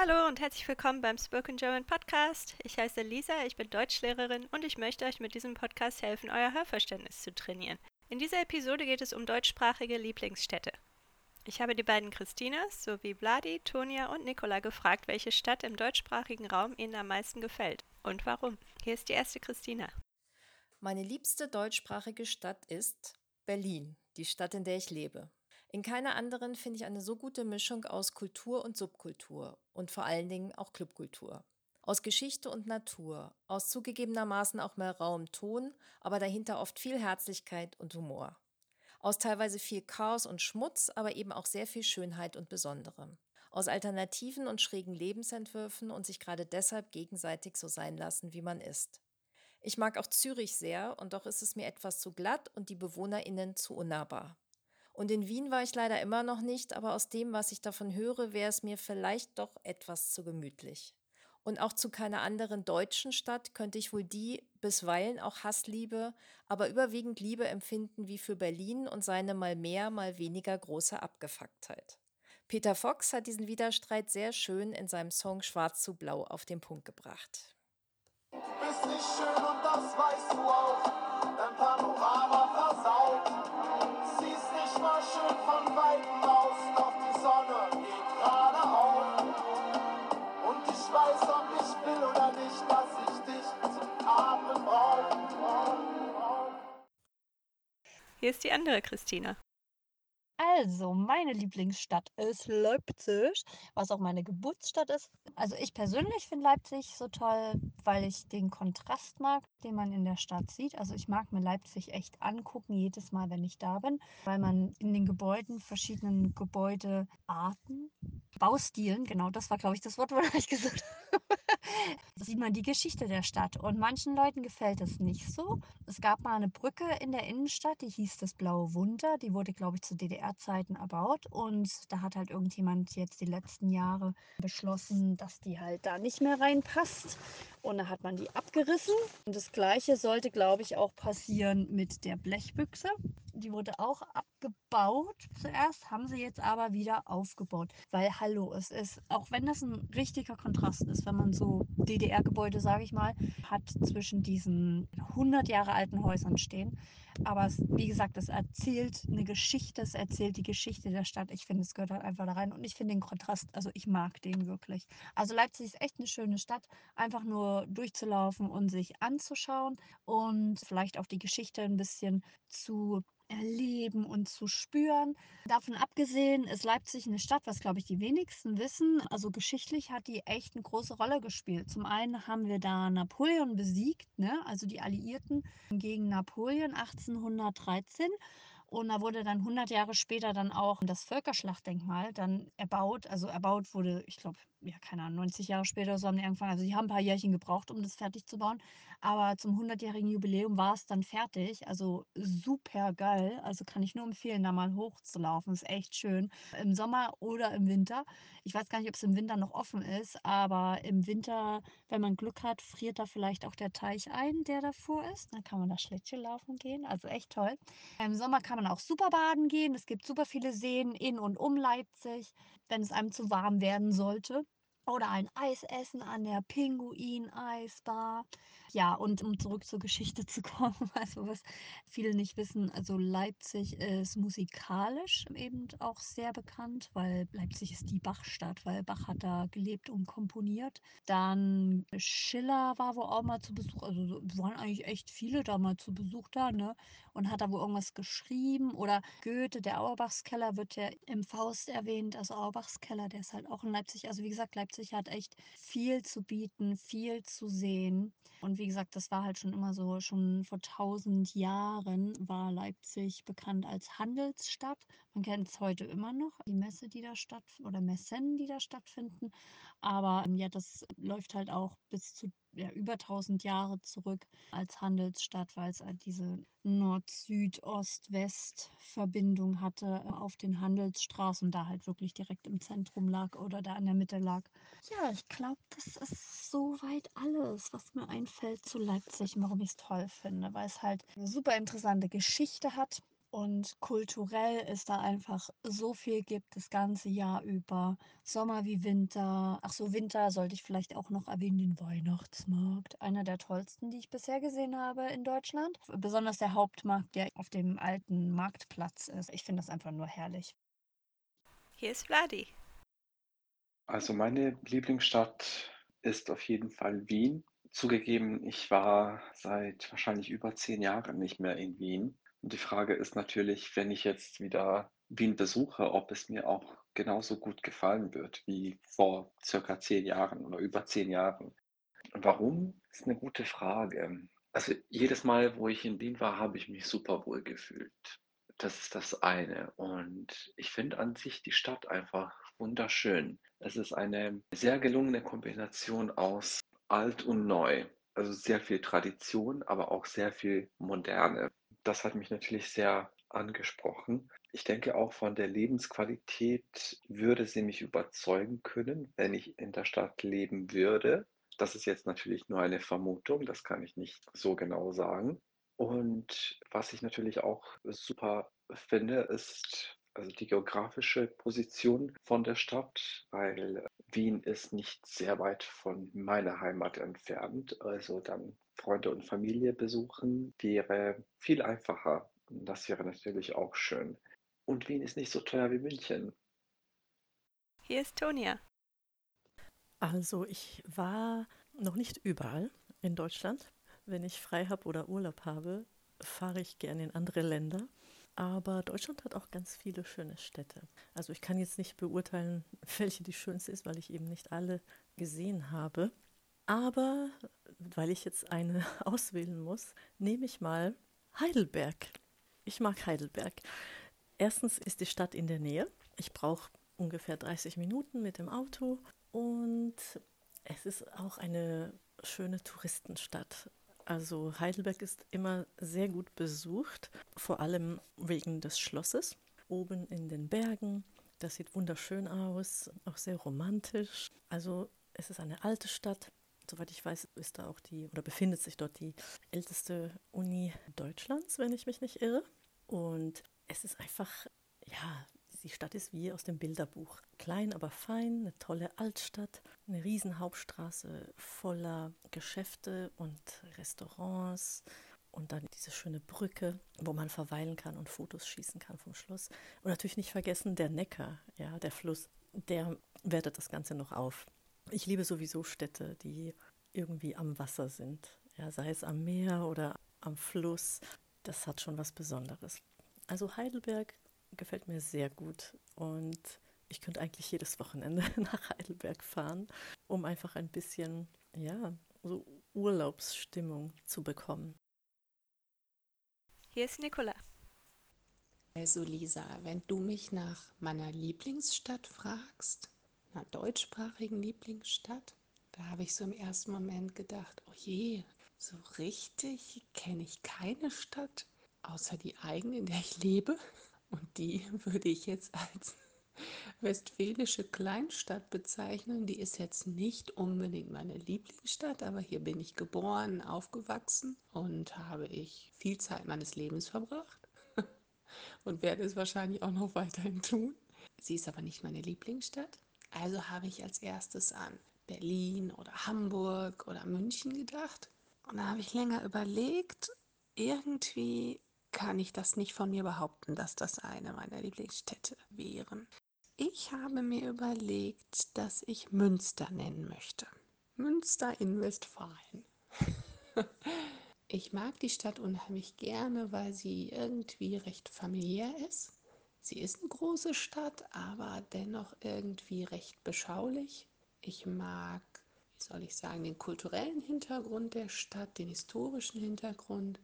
Hallo und herzlich willkommen beim Spoken German Podcast. Ich heiße Lisa, ich bin Deutschlehrerin und ich möchte euch mit diesem Podcast helfen, euer Hörverständnis zu trainieren. In dieser Episode geht es um deutschsprachige Lieblingsstädte. Ich habe die beiden Christinas sowie Vladi, Tonia und Nicola gefragt, welche Stadt im deutschsprachigen Raum ihnen am meisten gefällt und warum. Hier ist die erste Christina. Meine liebste deutschsprachige Stadt ist Berlin, die Stadt, in der ich lebe. In keiner anderen finde ich eine so gute Mischung aus Kultur und Subkultur und vor allen Dingen auch Clubkultur. Aus Geschichte und Natur, aus zugegebenermaßen auch mal Raum, Ton, aber dahinter oft viel Herzlichkeit und Humor. Aus teilweise viel Chaos und Schmutz, aber eben auch sehr viel Schönheit und Besonderem. Aus alternativen und schrägen Lebensentwürfen und sich gerade deshalb gegenseitig so sein lassen, wie man ist. Ich mag auch Zürich sehr und doch ist es mir etwas zu glatt und die BewohnerInnen zu unnahbar. Und in Wien war ich leider immer noch nicht, aber aus dem, was ich davon höre, wäre es mir vielleicht doch etwas zu gemütlich. Und auch zu keiner anderen deutschen Stadt könnte ich wohl die bisweilen auch Hassliebe, aber überwiegend Liebe empfinden wie für Berlin und seine mal mehr, mal weniger große Abgefucktheit. Peter Fox hat diesen Widerstreit sehr schön in seinem Song Schwarz zu Blau auf den Punkt gebracht. Du bist nicht schön und das weißt du auch, dein Panorama Hier ist die andere Christina. Also, meine Lieblingsstadt ist Leipzig, was auch meine Geburtsstadt ist. Also ich persönlich finde Leipzig so toll, weil ich den Kontrast mag, den man in der Stadt sieht. Also ich mag mir Leipzig echt angucken, jedes Mal, wenn ich da bin, weil man in den Gebäuden verschiedenen Gebäudearten, Baustilen, genau, das war, glaube ich, das Wort, was ich gesagt habe, sieht man die Geschichte der Stadt. Und manchen Leuten gefällt es nicht so. Es gab mal eine Brücke in der Innenstadt, die hieß das Blaue Wunder. Die wurde, glaube ich, zu DDR-Zeiten erbaut. Und da hat halt irgendjemand jetzt die letzten Jahre beschlossen, dass die halt da nicht mehr reinpasst. Und da hat man die abgerissen. Und das Gleiche sollte, glaube ich, auch passieren mit der Blechbüchse. Die wurde auch abgebaut zuerst, haben sie jetzt aber wieder aufgebaut. Weil, hallo, es ist, auch wenn das ein richtiger Kontrast ist, wenn man so DDR-Gebäude, sage ich mal, hat zwischen diesen 100 Jahre alten Häusern stehen. Aber es, wie gesagt, es erzählt eine Geschichte, es erzählt die Geschichte der Stadt. Ich finde, es gehört halt einfach da rein. Und ich finde den Kontrast, also ich mag den wirklich. Also Leipzig ist echt eine schöne Stadt, einfach nur durchzulaufen und sich anzuschauen und vielleicht auch die Geschichte ein bisschen zu erleben und zu spüren. Davon abgesehen ist Leipzig eine Stadt, was glaube ich die wenigsten wissen. Also geschichtlich hat die echt eine große Rolle gespielt. Zum einen haben wir da Napoleon besiegt, ne? also die Alliierten gegen Napoleon 1813. Und da wurde dann 100 Jahre später dann auch das Völkerschlachtdenkmal dann erbaut. Also erbaut wurde, ich glaube, ja, keine Ahnung, 90 Jahre später so haben die angefangen. Also die haben ein paar Jährchen gebraucht, um das fertig zu bauen. Aber zum 100-jährigen Jubiläum war es dann fertig. Also super geil. Also kann ich nur empfehlen, da mal hochzulaufen. Ist echt schön. Im Sommer oder im Winter. Ich weiß gar nicht, ob es im Winter noch offen ist, aber im Winter, wenn man Glück hat, friert da vielleicht auch der Teich ein, der davor ist. Dann kann man da Schlittchen laufen gehen. Also echt toll. Im Sommer kann man auch super baden gehen. Es gibt super viele Seen in und um Leipzig, wenn es einem zu warm werden sollte. Oder ein Eis essen an der Pinguin-Eisbar. Ja, und um zurück zur Geschichte zu kommen, also was viele nicht wissen, also Leipzig ist musikalisch eben auch sehr bekannt, weil Leipzig ist die Bachstadt, weil Bach hat da gelebt und komponiert. Dann Schiller war wohl auch mal zu Besuch, also waren eigentlich echt viele da mal zu Besuch da, ne? Und hat da wohl irgendwas geschrieben. Oder Goethe, der Auerbachskeller wird ja im Faust erwähnt, also Auerbachskeller, der ist halt auch in Leipzig. Also wie gesagt, Leipzig hat echt viel zu bieten, viel zu sehen. Und wie gesagt, das war halt schon immer so, schon vor tausend Jahren war Leipzig bekannt als Handelsstadt. Man kennt es heute immer noch, die Messe, die da stattfindet, oder Messen, die da stattfinden. Aber ähm, ja, das läuft halt auch bis zu ja, über 1000 Jahre zurück als Handelsstadt, weil es halt diese Nord-Süd-Ost-West-Verbindung hatte äh, auf den Handelsstraßen, da halt wirklich direkt im Zentrum lag oder da in der Mitte lag. Ja, ich glaube, das ist soweit alles, was mir einfällt zu Leipzig und warum ich es toll finde, weil es halt eine super interessante Geschichte hat Und kulturell ist da einfach so viel gibt das ganze Jahr über. Sommer wie Winter. Ach so, Winter sollte ich vielleicht auch noch erwähnen, den Weihnachtsmarkt. Einer der tollsten, die ich bisher gesehen habe in Deutschland. Besonders der Hauptmarkt, der auf dem alten Marktplatz ist. Ich finde das einfach nur herrlich. Hier ist Vladi. Also meine Lieblingsstadt ist auf jeden Fall Wien. Zugegeben, ich war seit wahrscheinlich über zehn Jahren nicht mehr in Wien. Und die Frage ist natürlich, wenn ich jetzt wieder Wien besuche, ob es mir auch genauso gut gefallen wird wie vor circa zehn Jahren oder über zehn Jahren. Warum? Ist eine gute Frage. Also jedes Mal, wo ich in Wien war, habe ich mich super wohl gefühlt. Das ist das eine. Und ich finde an sich die Stadt einfach wunderschön. Es ist eine sehr gelungene Kombination aus alt und neu. Also sehr viel Tradition, aber auch sehr viel Moderne. Das hat mich natürlich sehr angesprochen. Ich denke auch von der Lebensqualität würde sie mich überzeugen können, wenn ich in der Stadt leben würde. Das ist jetzt natürlich nur eine Vermutung, das kann ich nicht so genau sagen. Und was ich natürlich auch super finde, ist also die geografische Position von der Stadt, weil Wien ist nicht sehr weit von meiner Heimat entfernt. Also dann Freunde und Familie besuchen wäre viel einfacher. Und das wäre natürlich auch schön. Und Wien ist nicht so teuer wie München. Hier ist Tonia. Also ich war noch nicht überall in Deutschland. Wenn ich frei habe oder Urlaub habe, fahre ich gerne in andere Länder. Aber Deutschland hat auch ganz viele schöne Städte. Also ich kann jetzt nicht beurteilen, welche die schönste ist, weil ich eben nicht alle gesehen habe. Aber weil ich jetzt eine auswählen muss, nehme ich mal Heidelberg. Ich mag Heidelberg. Erstens ist die Stadt in der Nähe. Ich brauche ungefähr 30 Minuten mit dem Auto und es ist auch eine schöne Touristenstadt. Also Heidelberg ist immer sehr gut besucht, vor allem wegen des Schlosses oben in den Bergen. Das sieht wunderschön aus, auch sehr romantisch. Also es ist eine alte Stadt. Soweit ich weiß, ist da auch die oder befindet sich dort die älteste Uni Deutschlands, wenn ich mich nicht irre. Und es ist einfach, ja, die Stadt ist wie aus dem Bilderbuch. Klein, aber fein, eine tolle Altstadt, eine riesen Hauptstraße voller Geschäfte und Restaurants und dann diese schöne Brücke, wo man verweilen kann und Fotos schießen kann vom Schloss. Und natürlich nicht vergessen der Neckar, ja, der Fluss, der wertet das Ganze noch auf. Ich liebe sowieso Städte, die irgendwie am Wasser sind, ja, sei es am Meer oder am Fluss. Das hat schon was Besonderes. Also Heidelberg gefällt mir sehr gut und ich könnte eigentlich jedes Wochenende nach Heidelberg fahren, um einfach ein bisschen, ja, so Urlaubsstimmung zu bekommen. Hier ist Nicola. Also Lisa, wenn du mich nach meiner Lieblingsstadt fragst, einer deutschsprachigen Lieblingsstadt, da habe ich so im ersten Moment gedacht, oh je, so richtig kenne ich keine Stadt, außer die eigene, in der ich lebe. Und die würde ich jetzt als westfälische Kleinstadt bezeichnen. Die ist jetzt nicht unbedingt meine Lieblingsstadt, aber hier bin ich geboren, aufgewachsen und habe ich viel Zeit meines Lebens verbracht und werde es wahrscheinlich auch noch weiterhin tun. Sie ist aber nicht meine Lieblingsstadt. Also habe ich als erstes an Berlin oder Hamburg oder München gedacht. Und da habe ich länger überlegt, irgendwie kann ich das nicht von mir behaupten, dass das eine meiner Lieblingsstädte wären. Ich habe mir überlegt, dass ich Münster nennen möchte. Münster in Westfalen. ich mag die Stadt unheimlich gerne, weil sie irgendwie recht familiär ist. Sie ist eine große Stadt, aber dennoch irgendwie recht beschaulich. Ich mag, wie soll ich sagen, den kulturellen Hintergrund der Stadt, den historischen Hintergrund.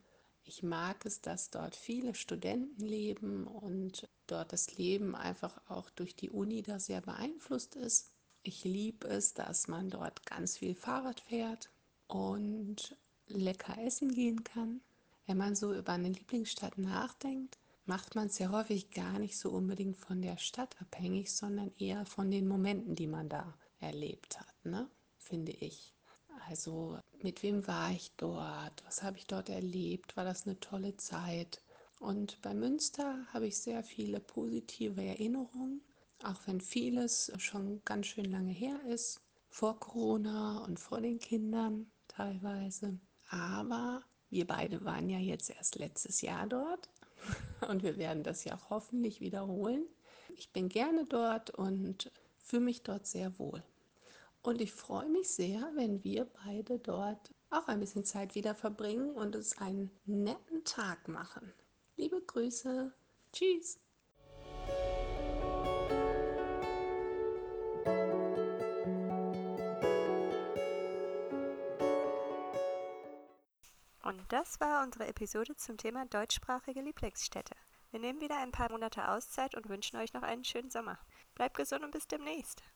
Ich mag es, dass dort viele Studenten leben und dort das Leben einfach auch durch die Uni da sehr beeinflusst ist. Ich liebe es, dass man dort ganz viel Fahrrad fährt und lecker essen gehen kann. Wenn man so über eine Lieblingsstadt nachdenkt, macht man es ja häufig gar nicht so unbedingt von der Stadt abhängig, sondern eher von den Momenten, die man da erlebt hat, ne? finde ich. Also mit wem war ich dort? Was habe ich dort erlebt? War das eine tolle Zeit? Und bei Münster habe ich sehr viele positive Erinnerungen, auch wenn vieles schon ganz schön lange her ist, vor Corona und vor den Kindern teilweise. Aber wir beide waren ja jetzt erst letztes Jahr dort und wir werden das ja auch hoffentlich wiederholen. Ich bin gerne dort und fühle mich dort sehr wohl. Und ich freue mich sehr, wenn wir beide dort auch ein bisschen Zeit wieder verbringen und es einen netten Tag machen. Liebe Grüße. Tschüss. Und das war unsere Episode zum Thema deutschsprachige Lieblingsstädte. Wir nehmen wieder ein paar Monate Auszeit und wünschen euch noch einen schönen Sommer. Bleibt gesund und bis demnächst.